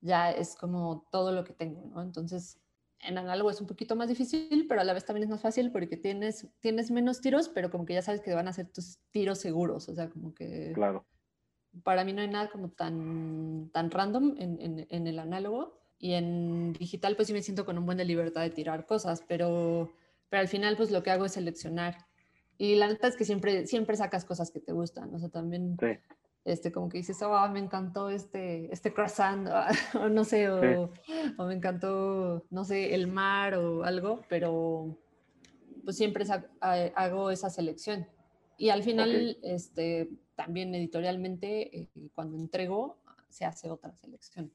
ya es como todo lo que tengo, ¿no? Entonces, en análogo es un poquito más difícil, pero a la vez también es más fácil porque tienes, tienes menos tiros, pero como que ya sabes que van a ser tus tiros seguros. O sea, como que... Claro. Para mí no hay nada como tan, tan random en, en, en el análogo. Y en digital pues sí me siento con un buen de libertad de tirar cosas, pero, pero al final pues lo que hago es seleccionar y la neta es que siempre, siempre sacas cosas que te gustan, o sea, también, sí. Este, como que dices, oh, me encantó este, este croissant, o no sé, o, sí. o, me encantó, no sé, el mar o algo, pero pues siempre hago esa selección. Y al final, okay. este, también editorialmente, eh, cuando entrego, se hace otra selección.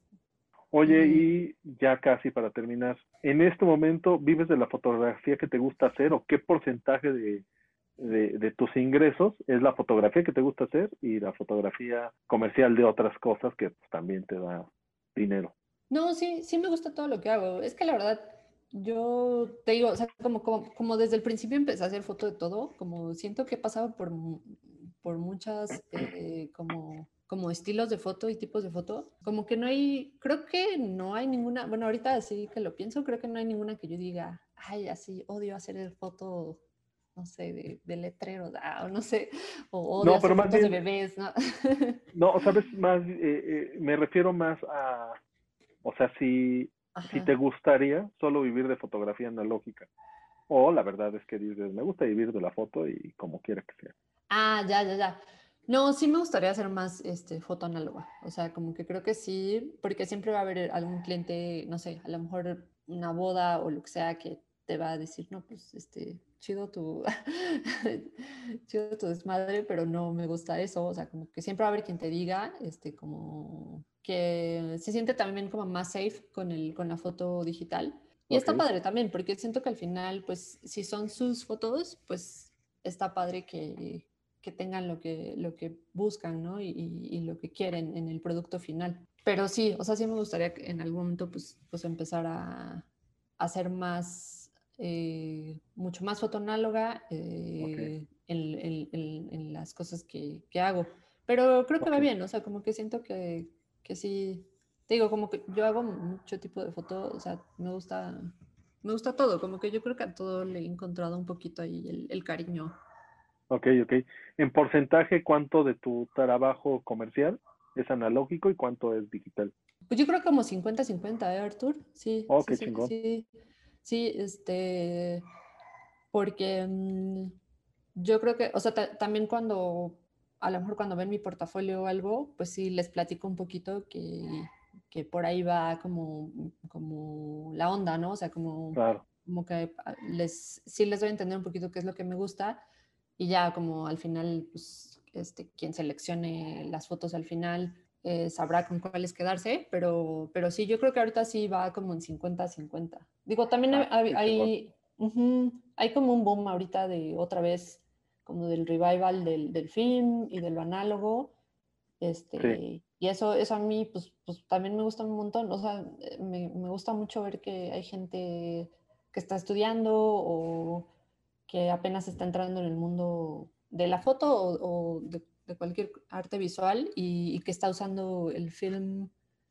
Oye, y ya casi para terminar, ¿en este momento vives de la fotografía que te gusta hacer o qué porcentaje de, de, tus ingresos es la fotografía que te gusta hacer y la fotografía comercial de otras cosas que también te da dinero? No, sí, sí me gusta todo lo que hago. Es que la verdad, yo te digo, o sea, como, como, desde el principio empecé a hacer foto de todo, como siento que he pasado por, por muchas, eh, como como estilos de foto y tipos de foto, como que no hay, creo que no hay ninguna, bueno, ahorita sí que lo pienso, creo que no hay ninguna que yo diga, ay, así odio hacer el foto, no sé, de, de letreros, ah, o no sé, o de bebés, ¿no? no, sabes, más, eh, eh, me refiero más a, o sea, si, si te gustaría solo vivir de fotografía analógica, o la verdad es que dices, me gusta vivir de la foto y como quiera que sea. Ah, ya, ya, ya. No, sí me gustaría hacer más este, foto análoga. O sea, como que creo que sí, porque siempre va a haber algún cliente, no sé, a lo mejor una boda o lo que sea que te va a decir, no, pues, este, chido tu, chido tu desmadre, pero no me gusta eso. O sea, como que siempre va a haber quien te diga, este, como que se siente también como más safe con, el, con la foto digital. Y está padre también, porque siento que al final, pues, si son sus fotos, pues está padre que, que tengan lo que, lo que buscan, ¿no? Y, y, lo que quieren en el producto final. Pero sí, o sea, sí me gustaría en algún momento, pues, pues empezar a, hacer más, eh, mucho más fotoanáloga eh, en, en, en, las cosas que, que, hago. Pero creo que va bien, o sea, como que siento que, que sí, te digo, como que yo hago mucho tipo de foto, o sea, me gusta, me gusta todo, como que yo creo que a todo le he encontrado un poquito ahí el, el cariño. Ok, ok. En porcentaje, ¿cuánto de tu trabajo comercial es analógico y cuánto es digital? Pues yo creo como 50-50, ¿eh, Artur? Sí. Oh, qué sí, chingón. Sí, sí, este, porque mm, yo creo que, o sea, también cuando, a lo mejor cuando ven mi portafolio o algo, pues sí les platico un poquito que, que por ahí va como, como la onda, ¿no? O sea, como, como que ah, les, sí les doy a entender un poquito qué es lo que me gusta y ya como al final, pues, este, quien seleccione las fotos al final eh, sabrá con cuáles quedarse, pero, pero sí, yo creo que ahorita sí va como en 50-50. Digo, también ah, hay, hay, hay, como un boom ahorita de otra vez, como del revival del, del film y de lo análogo. Este, Y eso, eso a mí, pues, pues también me gusta un montón. O sea, me, me gusta mucho ver que hay gente que está estudiando o que apenas está entrando en el mundo de la foto o, de, cualquier arte visual y, que está usando el film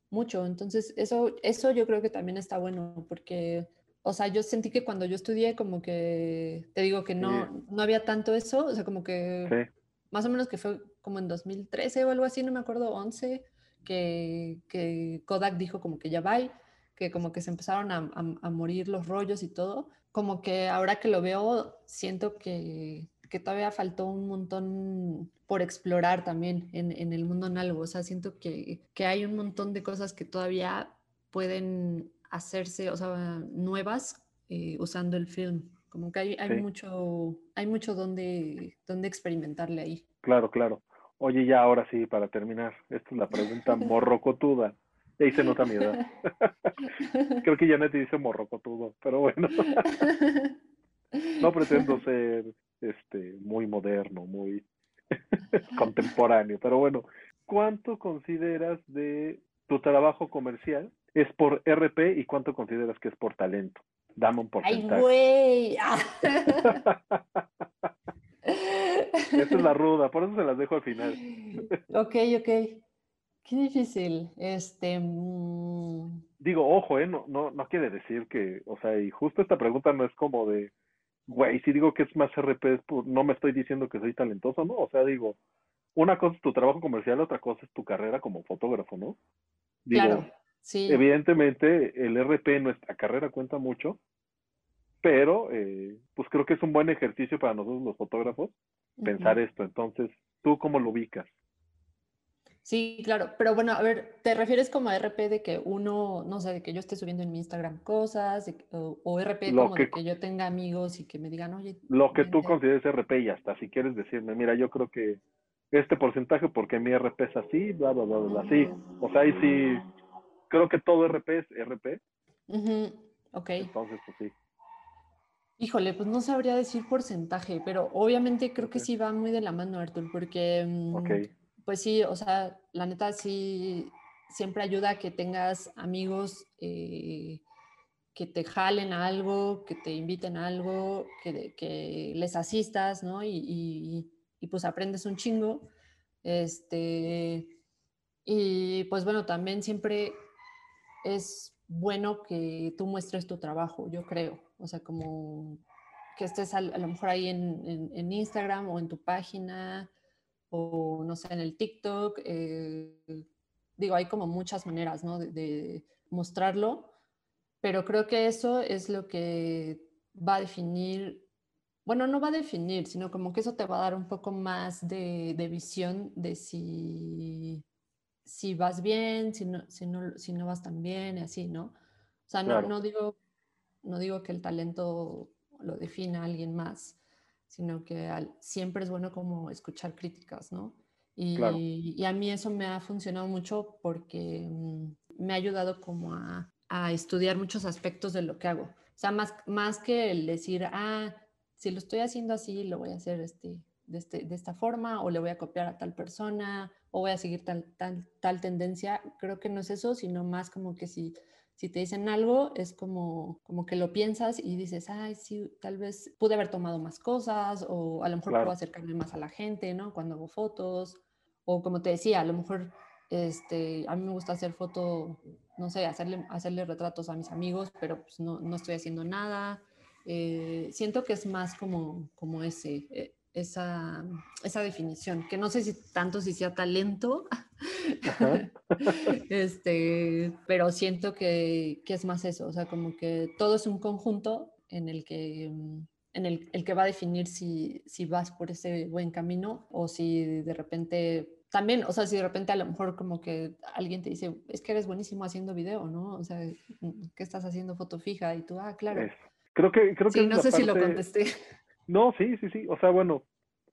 mucho. Entonces, eso, eso yo creo que también está bueno porque, o sea, yo sentí que cuando yo estudié como que, te digo que no, no había tanto eso, o sea, como que más o menos que fue como en 2013 o algo así, no me acuerdo, 11, que, que Kodak dijo como que ya va, que como que se empezaron a, a morir los rollos y todo. Como que ahora que lo veo, siento que, que todavía faltó un montón por explorar también en, en, el mundo análogo. O sea, siento que, que hay un montón de cosas que todavía pueden hacerse, o sea, nuevas eh, usando el film. Como que hay, hay mucho, hay mucho donde, donde experimentarle ahí. Claro, claro. Oye, ya ahora sí, para terminar, esta es la pregunta morrocotuda. Y ahí se nota mi edad. Creo que Janet dice morrocotudo, pero bueno. no pretendo ser este muy moderno, muy contemporáneo, pero bueno, ¿cuánto consideras de tu trabajo comercial es por RP y cuánto consideras que es por talento? Dame un porcentaje. ¡Ay, güey! Esa es la ruda, por eso se las dejo al final. ok, ok. Qué difícil. Este. Mm. Digo, ojo, ¿eh? No, no, no quiere decir que, o sea, y justo esta pregunta no es como de, güey, si digo que es más RP, no me estoy diciendo que soy talentoso, ¿no? O sea, digo, una cosa es tu trabajo comercial, otra cosa es tu carrera como fotógrafo, ¿no? claro, sí. Evidentemente, el RP en nuestra carrera cuenta mucho, pero eh, pues creo que es un buen ejercicio para nosotros los fotógrafos pensar esto. Entonces, ¿tú cómo lo ubicas? Sí, claro, pero bueno, a ver, ¿te refieres como a RP de que uno, no sé, de que yo esté subiendo en mi Instagram cosas, o, RP como de que yo tenga amigos y que me digan, oye. Lo que tú consideres RP y hasta si quieres decirme, mira, yo creo que este porcentaje porque mi RP es así, bla, bla, bla, bla, así. O sea, ahí sí, creo que todo RP es RP. Ok. Entonces, pues sí. Híjole, pues no sabría decir porcentaje, pero obviamente creo que sí va muy de la mano, Artur, porque, mm, pues sí, o sea, la neta sí, siempre ayuda a que tengas amigos eh, que te jalen a algo, que te inviten a algo, que, les asistas, ¿no? Y, pues aprendes un chingo. Este, y pues bueno, también siempre es bueno que tú muestres tu trabajo, yo creo. O sea, como que estés a, lo mejor ahí en, Instagram o en tu página o no sé, en el TikTok. Eh, digo, hay como muchas maneras, ¿no? De, mostrarlo, pero creo que eso es lo que va a definir, bueno, no va a definir, sino como que eso te va a dar un poco más de, de visión de si, si vas bien, si no, si, no, si no vas tan bien, y así, ¿no? O sea, no, no, digo, no digo que el talento lo defina alguien más, sino que siempre es bueno como escuchar críticas, ¿no? Y, a mí eso me ha funcionado mucho porque mm, me ha ayudado como a, estudiar muchos aspectos de lo que hago. O sea, más, más que el decir, ah, si lo estoy haciendo así, lo voy a hacer este, de, este, de esta forma, o le voy a copiar a tal persona, o voy a seguir tal, tal, tal tendencia. Creo que no es eso, sino más como que si si te dicen algo, es como, como que lo piensas y dices, ay, sí, tal vez pude haber tomado más cosas o a lo mejor puedo acercarme más a la gente, ¿no? Cuando hago fotos. O como te decía, a lo mejor este, a mí me gusta hacer foto, no sé, hacerle, hacerle retratos a mis amigos, pero pues no, no estoy haciendo nada. Eh, siento que es más como, como ese, eh, esa, esa definición, que no sé si tanto si sea talento, este, pero siento que, que, es más eso, o sea, como que todo es un conjunto en el que, en el, el que va a definir si, si vas por ese buen camino o si de repente también, o sea, si de repente a lo mejor como que alguien te dice, es que eres buenísimo haciendo video, ¿no? O sea, ¿qué estás haciendo foto fija? Y tú, ah, claro. Creo que, creo que sí, no sé si lo contesté. No, sí, sí, sí. O sea, bueno,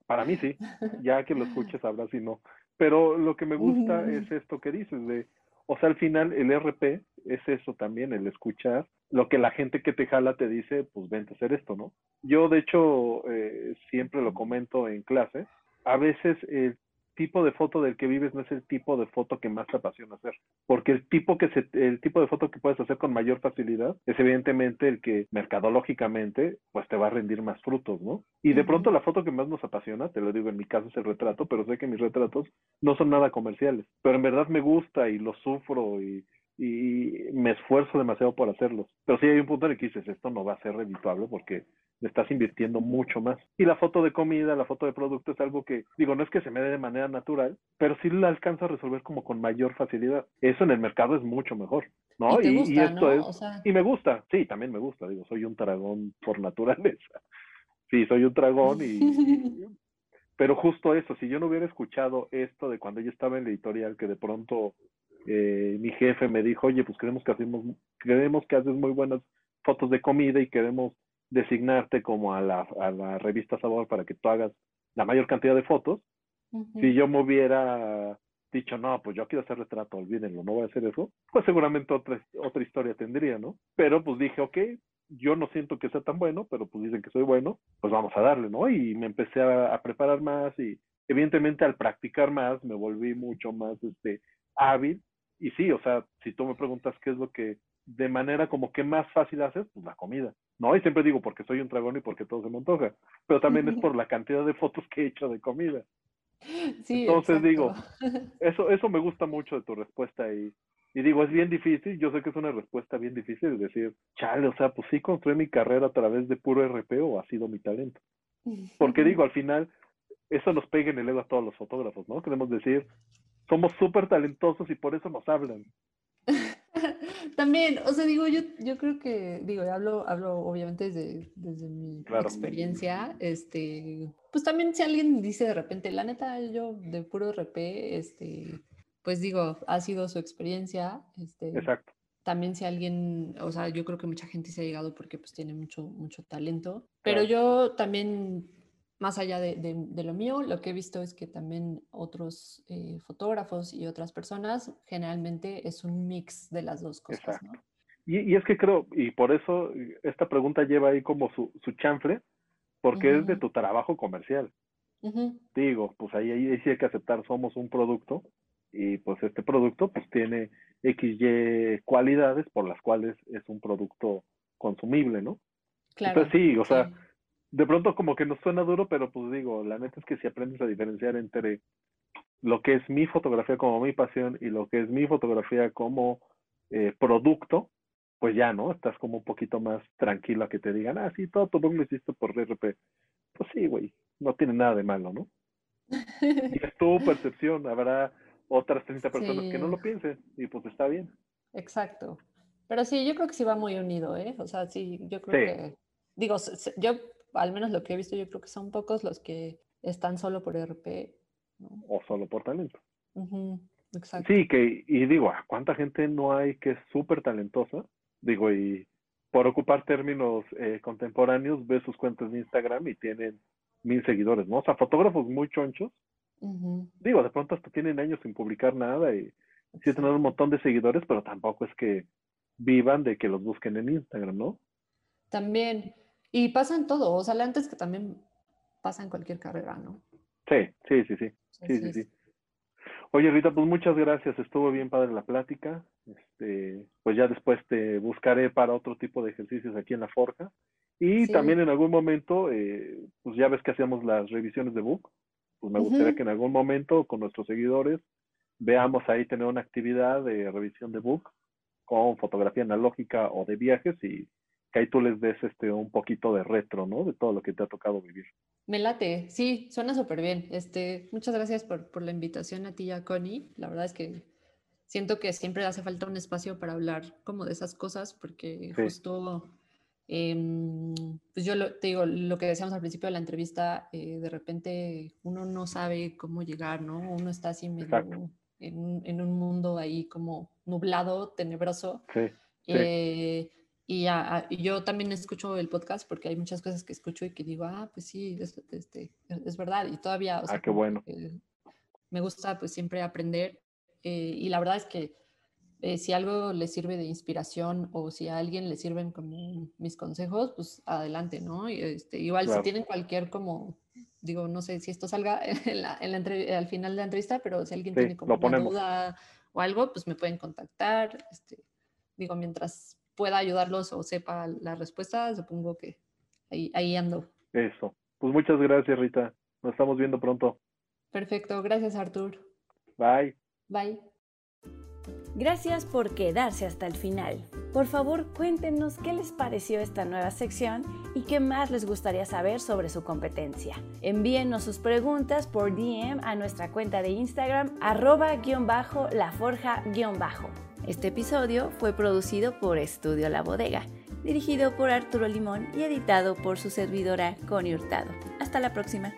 para mí sí. Ya que lo escuches sabrás si no. Pero lo que me gusta es esto que dices de, o sea, al final el RP es eso también, el escuchar lo que la gente que te jala te dice, pues vente a hacer esto, ¿no? Yo, de hecho, eh, siempre lo comento en clase. A veces el tipo de foto del que vives no es el tipo de foto que más te apasiona hacer, porque el tipo que se, el tipo de foto que puedes hacer con mayor facilidad es evidentemente el que mercadológicamente pues te va a rendir más frutos, ¿no? Y de pronto la foto que más nos apasiona, te lo digo en mi caso es el retrato, pero sé que mis retratos no son nada comerciales, pero en verdad me gusta y lo sufro y y me esfuerzo demasiado por hacerlos. Pero sí hay un punto en el que dices, esto no va a ser redituable porque le estás invirtiendo mucho más. Y la foto de comida, la foto de producto es algo que, digo, no es que se me dé de manera natural, pero sí la alcanzo a resolver como con mayor facilidad. Eso en el mercado es mucho mejor, ¿no? Y, esto es... Y me gusta, sí, también me gusta, digo, soy un dragón por naturaleza. Sí, soy un dragón y... pero justo eso, si yo no hubiera escuchado esto de cuando yo estaba en la editorial, que de pronto eh, mi jefe me dijo, oye, pues queremos que hacemos, queremos que haces muy buenas fotos de comida y queremos designarte como a la, a la revista Sabor para que tú hagas la mayor cantidad de fotos. Si yo me hubiera dicho, no, pues yo quiero hacer retrato, olvídenlo, no voy a hacer eso, pues seguramente otra, otra historia tendría, ¿no? Pero pues dije, ok, yo no siento que sea tan bueno, pero pues dicen que soy bueno, pues vamos a darle, ¿no? Y me empecé a, a preparar más y evidentemente al practicar más me volví mucho más este hábil y sí, o sea, si tú me preguntas qué es lo que de manera como que más fácil haces, pues la comida. No, y siempre digo porque soy un dragón y porque todo se me antoja, pero también es por la cantidad de fotos que he hecho de comida. Sí, Entonces digo, eso, eso me gusta mucho de tu respuesta y, y digo, es bien difícil, yo sé que es una respuesta bien difícil, decir, chale, o sea, pues sí construí mi carrera a través de puro RP o ha sido mi talento. Porque digo, al final, eso nos pega en el ego a todos los fotógrafos, ¿no? Queremos decir, somos súper talentosos y por eso nos hablan. También, o sea, digo, yo, yo creo que, digo, hablo, hablo obviamente desde, desde mi experiencia, este, pues también si alguien dice de repente, la neta, yo de puro RP, este, pues digo, ha sido su experiencia, este, Exacto. También si alguien, o sea, yo creo que mucha gente se ha llegado porque pues tiene mucho, mucho talento, pero yo también más allá de, lo mío, lo que he visto es que también otros eh, fotógrafos y otras personas, generalmente es un mix de las dos cosas. Y, es que creo, y por eso esta pregunta lleva ahí como su, su chanfle, porque es de tu trabajo comercial. Digo, pues ahí, ahí sí hay que aceptar, somos un producto y pues este producto pues tiene XY cualidades por las cuales es un producto consumible, ¿no? Claro. Entonces sí, o sea, de pronto como que nos suena duro, pero pues digo, la neta es que si aprendes a diferenciar entre lo que es mi fotografía como mi pasión y lo que es mi fotografía como eh, producto, pues ya, ¿no? Estás como un poquito más tranquilo a que te digan, ah, sí, todo tu lo hiciste por RP. Pues sí, güey, no tiene nada de malo, ¿no? y es tu percepción, habrá otras 30 personas que no lo piensen y pues está bien. Exacto. Pero sí, yo creo que sí va muy unido, ¿eh? O sea, sí, yo creo que, digo, yo, al menos lo que he visto, yo creo que son pocos los que están solo por RP. O solo por talento. Exacto. Sí, que, y digo, ¿cuánta gente no hay que es súper talentosa? Digo, y por ocupar términos eh, contemporáneos, ve sus cuentas de Instagram y tienen mil seguidores, ¿no? O sea, fotógrafos muy chonchos Digo, de pronto hasta tienen años sin publicar nada y sí tener un montón de seguidores, pero tampoco es que vivan de que los busquen en Instagram, ¿no? También. Y pasa en todo, o sea, antes que también pasa en cualquier carrera, ¿no? Sí, sí, sí, sí. Sí, sí, sí. Oye, Rita, pues muchas gracias. Estuvo bien padre la plática. Este, pues ya después te buscaré para otro tipo de ejercicios aquí en la Forja. Y también en algún momento, eh, pues ya ves que hacíamos las revisiones de book pues me gustaría que en algún momento con nuestros seguidores veamos ahí tener una actividad de revisión de book con fotografía analógica o de viajes y que ahí tú les des este un poquito de retro, ¿no? De todo lo que te ha tocado vivir. Me late, sí, suena súper bien. Este, muchas gracias por, por, la invitación a ti y a Connie. La verdad es que siento que siempre hace falta un espacio para hablar como de esas cosas porque justo Em, pues yo te digo, lo que decíamos al principio de la entrevista, eh, de repente uno no sabe cómo llegar, ¿no? Uno está así medio en, en, un mundo ahí como nublado, tenebroso. Sí, eh, y, yo también escucho el podcast porque hay muchas cosas que escucho y que digo, ah, pues sí, es, este, es verdad. Y todavía, o sea, ah, qué bueno. me gusta pues siempre aprender. Eh, y la verdad es que eh, si algo le sirve de inspiración o si a alguien le sirven como mis consejos, pues adelante, ¿no? Este, igual si tienen cualquier como, digo, no sé si esto salga en la, al final de la entrevista, pero si alguien tiene como una duda o algo, pues me pueden contactar. Este, digo, mientras pueda ayudarlos o sepa la respuesta, supongo que ahí, ahí ando. Eso. Pues muchas gracias, Rita. Nos estamos viendo pronto. Perfecto. Gracias, Artur. Bye. Bye. Gracias por quedarse hasta el final. Por favor, cuéntenos qué les pareció esta nueva sección y qué más les gustaría saber sobre su competencia. Envíenos sus preguntas por DM a nuestra cuenta de Instagram arroba-laforja-bajo. Este episodio fue producido por Estudio La Bodega, dirigido por Arturo Limón y editado por su servidora Connie Hurtado. Hasta la próxima.